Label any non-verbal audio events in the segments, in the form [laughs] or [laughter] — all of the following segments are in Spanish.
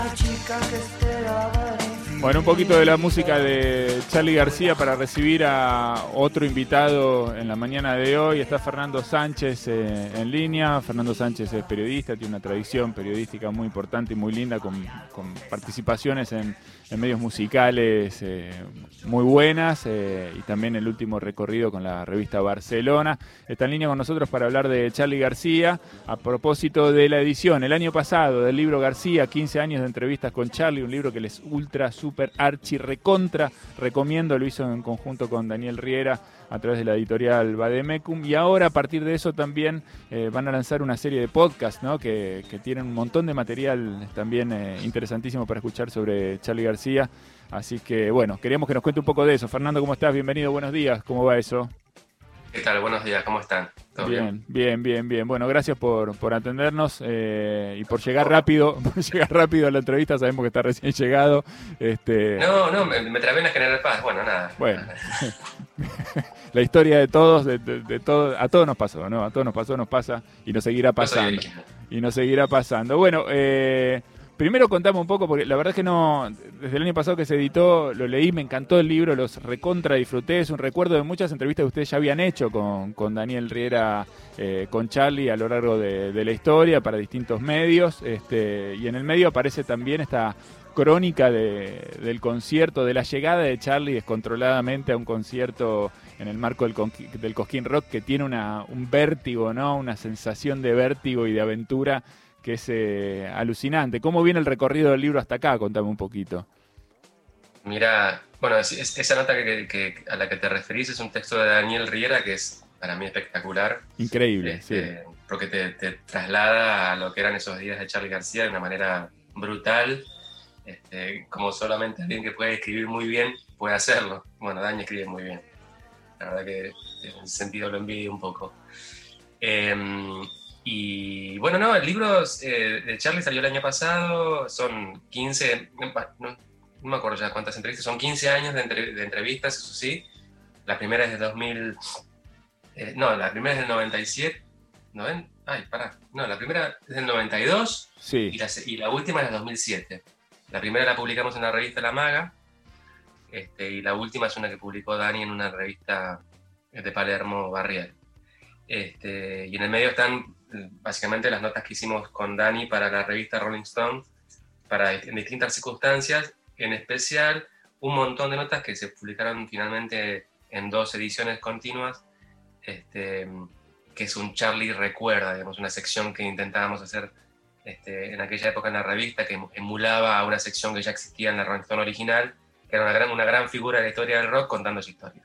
esa chica que esperaba bueno, un poquito de la música de Charlie García para recibir a otro invitado en la mañana de hoy. Está Fernando Sánchez eh, en línea. Fernando Sánchez es periodista, tiene una tradición periodística muy importante y muy linda con, participaciones en, medios musicales eh, muy buenas eh, y también el último recorrido con la revista Barcelona. Está en línea con nosotros para hablar de Charlie García a propósito de la edición el año pasado del libro García, 15 años de entrevistas con Charlie, un libro que les ultra, super, archi, recontra recomiendo. Lo hizo en conjunto con Daniel Riera a través de la editorial Bademecum. Y ahora a partir de eso también eh, van a lanzar una serie de podcasts ¿no? que, tienen un montón de material también eh, interesantísimo para escuchar sobre Charlie García. Así que bueno, queríamos que nos cuente un poco de eso. Fernando, ¿cómo estás? Bienvenido, buenos días. ¿Cómo va eso? ¿Qué tal? Buenos días, ¿cómo están? bien, bien, bien, bien, Bueno, gracias por, por atendernos eh, y por llegar rápido, [laughs] por llegar rápido a la entrevista. Sabemos que está recién llegado. Este... No, no, me, me trabé en la General Paz. Bueno, nada. Bueno, [laughs] la historia de todos, de, de, todo, a todos nos pasó, ¿no? A todos nos pasó, nos pasa y nos seguirá pasando. y nos seguirá pasando. Bueno, eh, Primero contame un poco, porque la verdad es que no, desde el año pasado que se editó, lo leí, me encantó el libro, los recontra disfruté, es un recuerdo de muchas entrevistas que ustedes ya habían hecho con, Daniel Riera, eh, con Charlie a lo largo de, la historia para distintos medios, este, y en el medio aparece también esta crónica del concierto, de la llegada de Charlie descontroladamente a un concierto en el marco del, del Cosquín Rock que tiene una, un vértigo, ¿no? Una sensación de vértigo y de aventura que es eh, alucinante. ¿Cómo viene el recorrido del libro hasta acá? Contame un poquito. Mira, bueno, esa nota que, a la que te referís es un texto de Daniel Riera que es para mí espectacular. Increíble, este, sí. Porque te, traslada a lo que eran esos días de Charlie García de una manera brutal, este, como solamente alguien que puede escribir muy bien puede hacerlo. Bueno, Dani escribe muy bien. La verdad que en ese sentido lo envidio un poco. Em, y bueno, no, el libro eh, de Charlie salió el año pasado, son 15, no, me acuerdo ya cuántas entrevistas, son 15 años de, entrevistas, eso sí. La primera es de 2000, eh, no, la primera es del 97, ¿no ven? Ay, pará, no, la primera es del 92 sí. y, la, y la última es del 2007. La primera la publicamos en la revista La Maga este, y la última es una que publicó Dani en una revista de Palermo, Barrial. Este, y en el medio están básicamente las notas que hicimos con Dani para la revista Rolling Stone, para, en distintas circunstancias, en especial un montón de notas que se publicaron finalmente en dos ediciones continuas, este, que es un Charlie Recuerda, digamos, una sección que intentábamos hacer este, en aquella época en la revista, que emulaba a una sección que ya existía en la Rolling Stone original, que era una gran, una gran figura de la historia del rock contando su historia.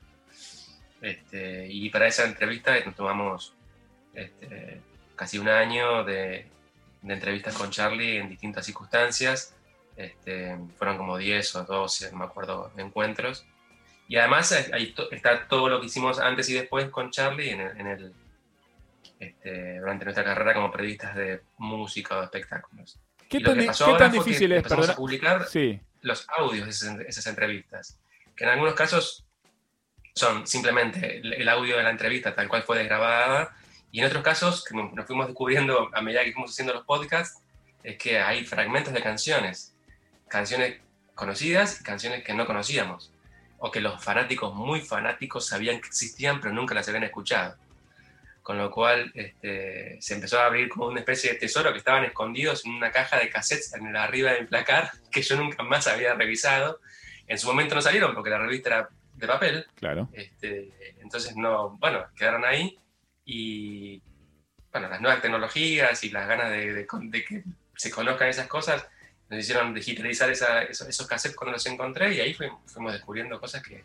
Este, y para esa entrevista nos tomamos este, casi un año de, entrevistas con Charlie en distintas circunstancias. Este, fueron como 10 o 12, no me acuerdo, encuentros. Y además ahí está todo lo que hicimos antes y después con Charlie en el, este, durante nuestra carrera como periodistas de música o de espectáculos. ¿Qué, tan, difícil es para publicar los audios de esas, entrevistas? Que en algunos casos son simplemente el audio de la entrevista tal cual fue desgrabada y en otros casos, que nos fuimos descubriendo a medida que fuimos haciendo los podcasts, es que hay fragmentos de canciones, canciones conocidas y canciones que no conocíamos, o que los fanáticos muy fanáticos sabían que existían pero nunca las habían escuchado. Con lo cual este, se empezó a abrir como una especie de tesoro que estaban escondidos en una caja de cassettes en la arriba del placar [laughs] que yo nunca más había revisado. En su momento no salieron porque la revista era de papel. Claro. Este, entonces, no, bueno, quedaron ahí y bueno, las nuevas tecnologías y las ganas de, que se conozcan esas cosas nos hicieron digitalizar esos, cassettes cuando los encontré y ahí fuimos, descubriendo cosas que,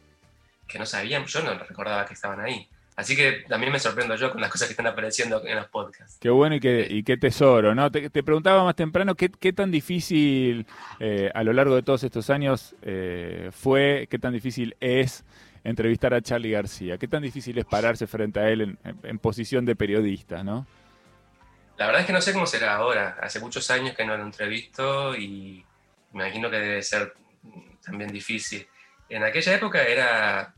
que, no sabíamos, yo no recordaba que estaban ahí. Así que también me sorprendo yo con las cosas que están apareciendo en los podcasts. Qué bueno y qué, y qué tesoro, ¿no? Te, preguntaba más temprano qué, qué tan difícil eh, a lo largo de todos estos años eh, fue, qué tan difícil es entrevistar a Charlie García? ¿Qué tan difícil es pararse frente a él en, posición de periodista, no? La verdad es que no sé cómo será ahora. Hace muchos años que no lo entrevisto y me imagino que debe ser también difícil. En aquella época era,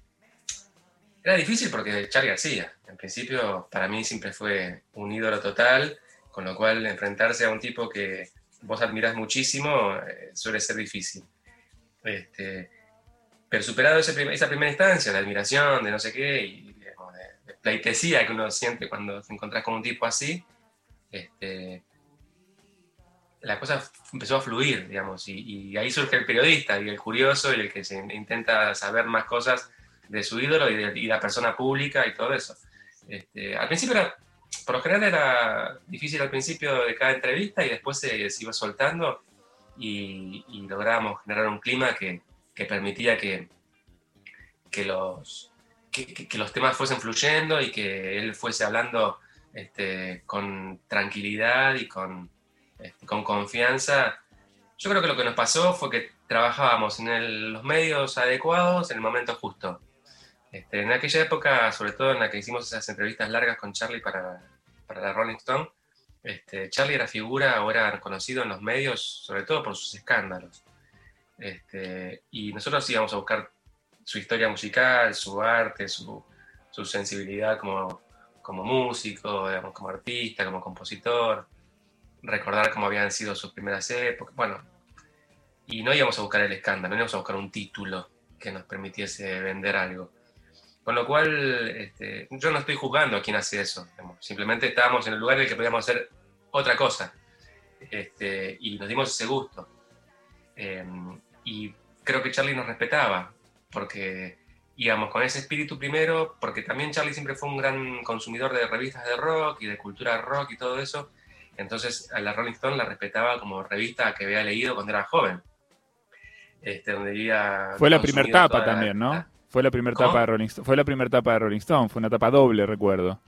era difícil porque Charlie García, en principio, para mí siempre fue un ídolo total, con lo cual enfrentarse a un tipo que vos admirás muchísimo, eh, suele ser difícil. Este, pero superado esa primera instancia de admiración, de no sé qué, y de, pleitesía que uno siente cuando te encontrás con un tipo así, este, la cosa empezó a fluir, digamos, y, ahí surge el periodista y el curioso y el que se intenta saber más cosas de su ídolo y de la persona pública y todo eso. Este, al principio era, por lo general era difícil al principio de cada entrevista y después se, iba soltando y, y, logramos generar un clima que, que permitía que, que los, que, los temas fuesen fluyendo y que él fuese hablando este, con tranquilidad y con, este, con confianza. Yo creo que lo que nos pasó fue que trabajábamos en los medios adecuados en el momento justo. Este, en aquella época, sobre todo en la que hicimos esas entrevistas largas con Charlie para, para la Rolling Stone, este, Charlie era figura o era conocido en los medios, sobre todo por sus escándalos. Este, y nosotros íbamos a buscar su historia musical, su arte, su, su sensibilidad como, como músico, como artista, como compositor, recordar cómo habían sido sus primeras épocas, bueno, y no íbamos a buscar el escándalo, no íbamos a buscar un título que nos permitiese vender algo. Con lo cual, este, yo no estoy juzgando a quien hace eso, simplemente estábamos en el lugar en el que podíamos hacer otra cosa, este, y nos dimos ese gusto. Em, y creo que Charlie nos respetaba, porque íbamos con ese espíritu primero, porque también Charlie siempre fue un gran consumidor de revistas de rock y de cultura rock y todo eso, entonces a la Rolling Stone la respetaba como revista que había leído cuando era joven. Este, donde Fue la primera tapa también, ¿no? Fue la primera tapa de Rolling Stone. Fue la primera tapa de Rolling Stone, fue una tapa doble, recuerdo.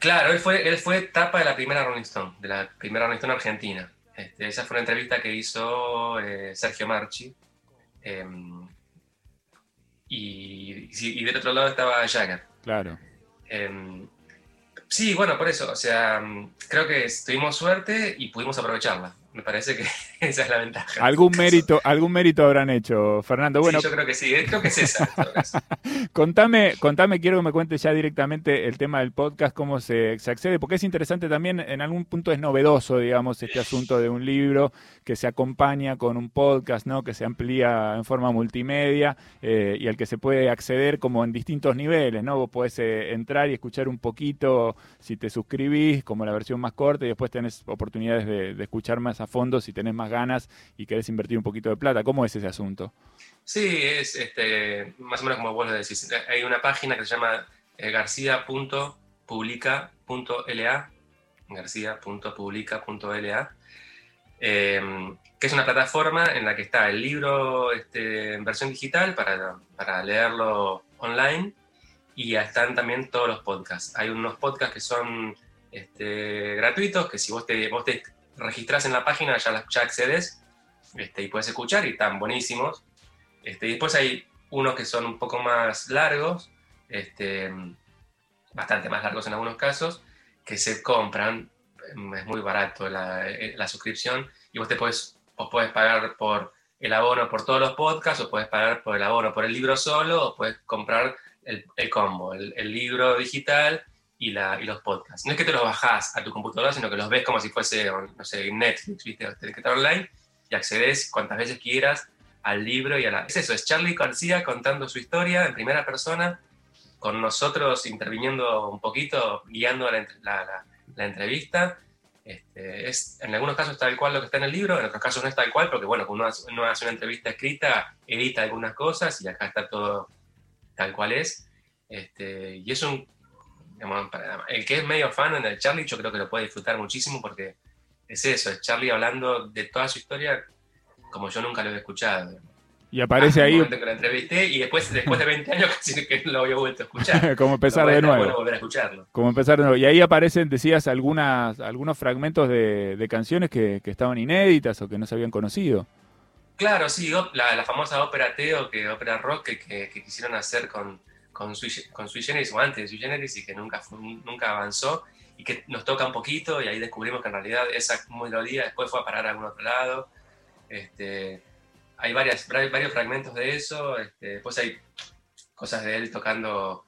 Claro, él fue, él fue tapa de la primera Rolling Stone, de la primera Rolling Stone argentina. Este, esa fue una entrevista que hizo eh, Sergio Marchi. Em, y, y, del otro lado estaba Jagger. Claro. Em, Sí, bueno, por eso, o sea, creo que tuvimos suerte y pudimos aprovecharla. Me parece que [laughs] esa es la ventaja. Algún mérito, algún mérito habrán hecho, Fernando. Bueno, sí, yo creo que sí, eh, creo que es esa. [laughs] contame, contame, quiero que me cuentes ya directamente el tema del podcast, cómo se, se, accede, porque es interesante también, en algún punto es novedoso, digamos, este asunto de un libro que se acompaña con un podcast, ¿no? Que se amplía en forma multimedia eh, y al que se puede acceder como en distintos niveles, ¿no? Vos podés eh, entrar y escuchar un poquito si te suscribís, como la versión más corta, y después tenés oportunidades de, de escuchar más a fondo si tenés más ganas y querés invertir un poquito de plata. ¿Cómo es ese asunto? Sí, es este, más o menos como vos lo decís. Hay una página que se llama eh, garcía.publica.la, garcía.publica.la, eh, que es una plataforma en la que está el libro este, en versión digital para, para leerlo online y están también todos los podcasts. Hay unos podcasts que son este, gratuitos, que si vos te, vos te registras en la página, ya, ya accedes este, y puedes escuchar y están buenísimos. Este, y después hay unos que son un poco más largos, este, bastante más largos en algunos casos, que se compran, es muy barato la, la suscripción y vos te puedes, vos puedes pagar por el abono por todos los podcasts o puedes pagar por el abono por el libro solo o puedes comprar el, el combo, el, el libro digital y, la, y los podcasts. No es que te los bajás a tu computadora, sino que los ves como si fuese, no sé, Netflix, ¿viste? Tienes que estar online y accedes cuantas veces quieras al libro y a la... Es eso, es Charlie García contando su historia en primera persona, con nosotros interviniendo un poquito, guiando la, la, la, entrevista. Este, es, en algunos casos tal cual lo que está en el libro, en otros casos no es tal cual, porque bueno, uno hace, uno hace una entrevista escrita, edita algunas cosas y acá está todo tal cual es. Este, y es un el que es medio fan el Charlie, yo creo que lo puede disfrutar muchísimo porque es eso, es Charlie hablando de toda su historia como yo nunca lo he escuchado. Y aparece ahí. Que la entrevisté y después, después de 20 años [laughs] casi que no lo había vuelto a escuchar. [laughs] como empezar de nuevo. Bueno volver a escucharlo. Como empezar de nuevo. Y ahí aparecen, decías, algunas, algunos fragmentos de, de canciones que, que, estaban inéditas o que no se habían conocido. Claro, sí, la, la famosa ópera Teo, que ópera rock que, que quisieron hacer con, con Sui, con Generis o antes de Sui Generis y que nunca, nunca avanzó y que nos toca un poquito y ahí descubrimos que en realidad esa melodía después fue a parar a algún otro lado. Este, hay varias, varios fragmentos de eso, este, después hay cosas de él tocando.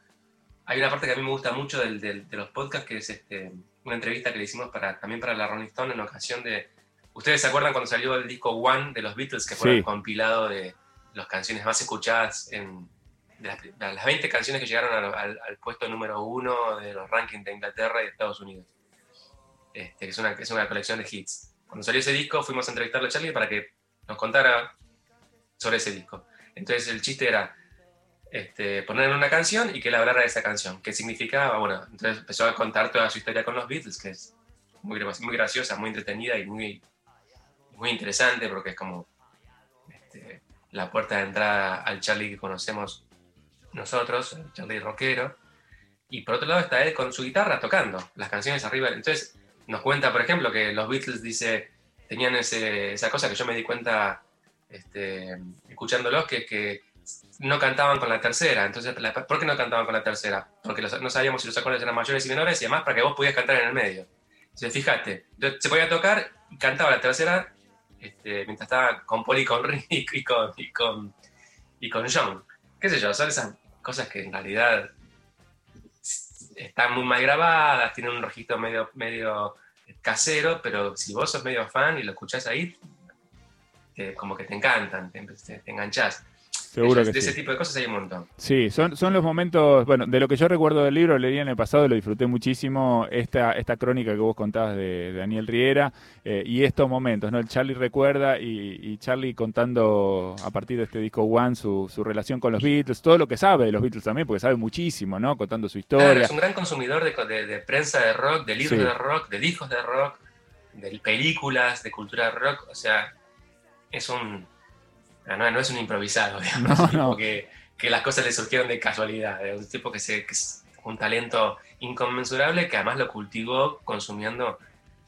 Hay una parte que a mí me gusta mucho del, del, de los podcasts que es este, una entrevista que le hicimos para, también para la Rolling Stone en ocasión de... ¿Ustedes se acuerdan cuando salió el disco One de los Beatles, que fue el compilado de las canciones más escuchadas en las, 20 canciones que llegaron al, puesto número uno de los rankings de Inglaterra y de Estados Unidos? Este, es, una, es una colección de hits. Cuando salió ese disco fuimos a entrevistarle a Charlie para que nos contara sobre ese disco. Entonces el chiste era este, ponerle una canción y que él hablara de esa canción. ¿Qué significaba? Bueno, entonces empezó a contar toda su historia con los Beatles, que es muy, muy graciosa, muy entretenida y muy, muy interesante porque es como este, la puerta de entrada al Charlie que conocemos nosotros, el Charlie rockero. Y por otro lado está él con su guitarra tocando las canciones arriba. Entonces nos cuenta, por ejemplo, que los Beatles dice, tenían esa cosa que yo me di cuenta este, escuchándolos, que, que no cantaban con la tercera. Entonces, ¿por qué no cantaban con la tercera? Porque no sabíamos si los acordes eran mayores y menores y además para que vos pudieras cantar en el medio. Entonces, fíjate, se podía tocar y cantaba la tercera este, mientras estaba con Paul y con y con, y con, y con John. ¿Qué sé yo? Son esas cosas que en realidad están muy mal grabadas, tienen un registro medio, medio casero, pero si vos sos medio fan y lo escuchás ahí, como que te encantan, te, te enganchás. Seguro que de ese tipo de cosas hay un montón. Sí, son, son los momentos, bueno, de lo que yo recuerdo del libro, leí en el pasado, lo disfruté muchísimo, esta, esta crónica que vos contabas de, Daniel Riera eh, y estos momentos, ¿no? El Charlie recuerda y, Charlie contando a partir de este disco One su, su, relación con los Beatles, todo lo que sabe de los Beatles también, porque sabe muchísimo, ¿no? Contando su historia. es un gran consumidor de, de, prensa de rock, de libros de rock, de discos de rock, de películas, de cultura de rock, o sea, es un no, no es un improvisado, [laughs] digamos, Que, las cosas le surgieron de casualidad, es un tipo que, se, es un talento inconmensurable que además lo cultivó consumiendo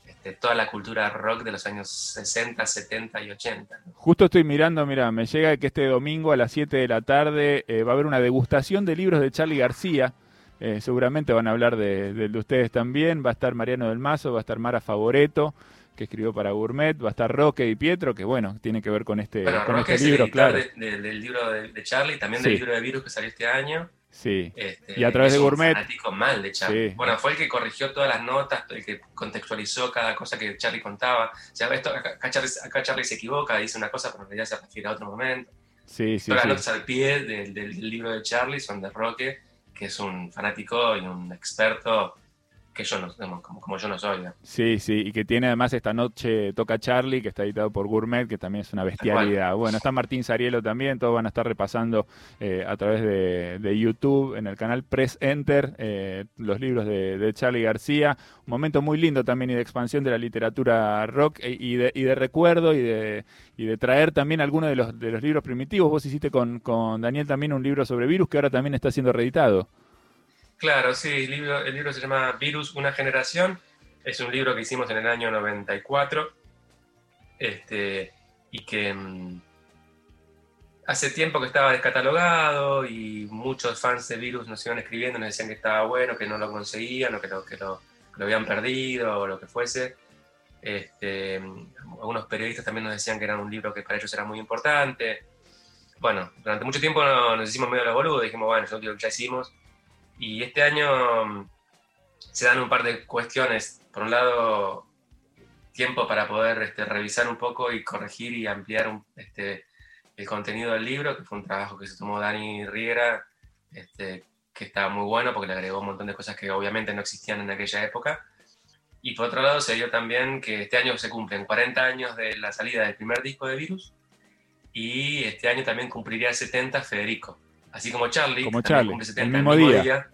este, toda la cultura rock de los años 60, 70 y 80. Justo estoy mirando, mira, me llega que este domingo a las 7 de la tarde eh, va a haber una degustación de libros de Charlie García. Eh, seguramente van a hablar de, de, ustedes también. Va a estar Mariano del Mazo, va a estar Mara Favoreto que escribió para Gourmet, va a estar Roque y Pietro, que bueno, tiene que ver con este, con este libro, claro. del libro de, Charlie, también del libro de Virus que salió este año. Sí. Este, y a través de Gourmet. Un mal de Charlie. Bueno, fue el que corrigió todas las notas, el que contextualizó cada cosa que Charlie contaba. O sea, esto, acá, Charlie, se equivoca, dice una cosa, pero en realidad se refiere a otro momento. Sí, sí, todas las notas al pie del, del libro de Charlie son de Roque, que es un fanático y un experto que yo no, como, como yo no soy. Sí, sí, y que tiene además esta noche Toca Charlie, que está editado por Gourmet, que también es una bestialidad. Bueno, está Martín Sarielo también, todos van a estar repasando eh, a través de, YouTube, en el canal Press Enter, eh, los libros de, Charlie García. Un momento muy lindo también y de expansión de la literatura rock e, y, de, y de recuerdo y de, y de traer también algunos de los, de los libros primitivos. Vos hiciste con, con Daniel también un libro sobre virus que ahora también está siendo reeditado. Claro, sí, el libro, se llama Virus, una generación. Es un libro que hicimos en el año 94 este, y que mm, hace tiempo que estaba descatalogado y muchos fans de Virus nos iban escribiendo, nos decían que estaba bueno, que no lo conseguían o que lo, que lo, habían perdido o lo que fuese. Este, algunos periodistas también nos decían que era un libro que para ellos era muy importante. Bueno, durante mucho tiempo nos hicimos medio la boluda, dijimos, bueno, es un libro que ya hicimos, y este año mm, se dan un par de cuestiones. Por un lado, tiempo para poder este, revisar un poco y corregir y ampliar este, el contenido del libro, que fue un trabajo que se tomó Dani Riera, este, que estaba muy bueno porque le agregó un montón de cosas que obviamente no existían en aquella época. Y por otro lado, se dio también que este año se cumplen 40 años de la salida del primer disco de Virus y este año también cumpliría 70 Federico. Así como Charlie, como Charlie, el mismo, día.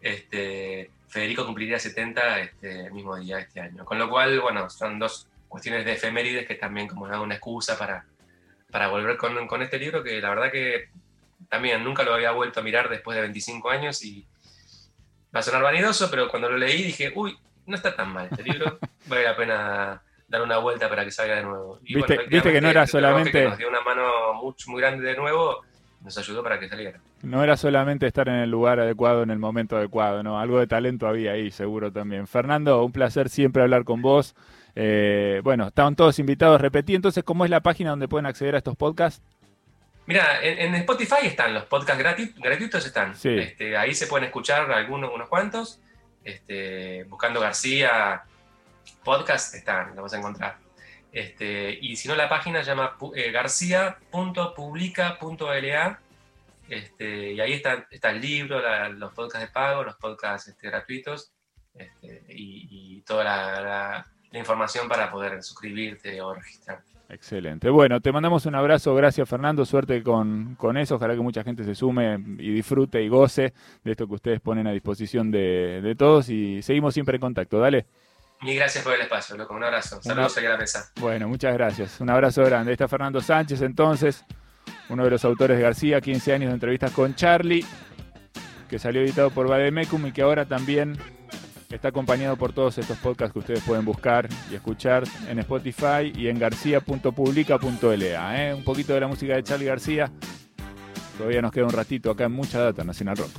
este, Federico cumpliría 70 este, el mismo día este año. Con lo cual, bueno, son dos cuestiones de efemérides que también como da una excusa para, para volver con, con, este libro que la verdad que también nunca lo había vuelto a mirar después de 25 años y va a sonar vanidoso, pero cuando lo leí dije, uy, no está tan mal este libro, [laughs] vale la pena dar una vuelta para que salga de nuevo. Y ¿Viste, ¿viste que no era solamente... Que nos dio una mano muy, muy grande de nuevo, nos ayudó para que saliera. No era solamente estar en el lugar adecuado en el momento adecuado, ¿no? Algo de talento había ahí, seguro también. Fernando, un placer siempre hablar con vos. Eh, bueno, estaban todos invitados. Repetí entonces cómo es la página donde pueden acceder a estos podcasts. Mira, en, Spotify están los podcasts gratuitos, están. Este, ahí se pueden escuchar algunos, unos cuantos. este, buscando García podcast, están, lo vas a encontrar. Este, y si no, la página se llama eh, garcía.publica.la este, y ahí está, está el libro, los podcasts de pago, los podcasts este, gratuitos este, y, toda la, información para poder suscribirte o registrar. Excelente. Bueno, te mandamos un abrazo. Gracias, Fernando. Suerte con, eso. Ojalá que mucha gente se sume y disfrute y goce de esto que ustedes ponen a disposición de, de todos. Y seguimos siempre en contacto. Dale. Mil gracias por el espacio, loco. Un abrazo. Saludos aquí a la mesa. Bueno, muchas gracias. Un abrazo grande. está Fernando Sánchez, entonces, uno de los autores de García, 15 años de entrevistas con Charlie, que salió editado por Bademecum y que ahora también está acompañado por todos estos podcasts que ustedes pueden buscar y escuchar en Spotify y en garcía.publica.la. ¿eh? Un poquito de la música de Charlie García. Todavía nos queda un ratito acá en Mucha Data Nacional Rock.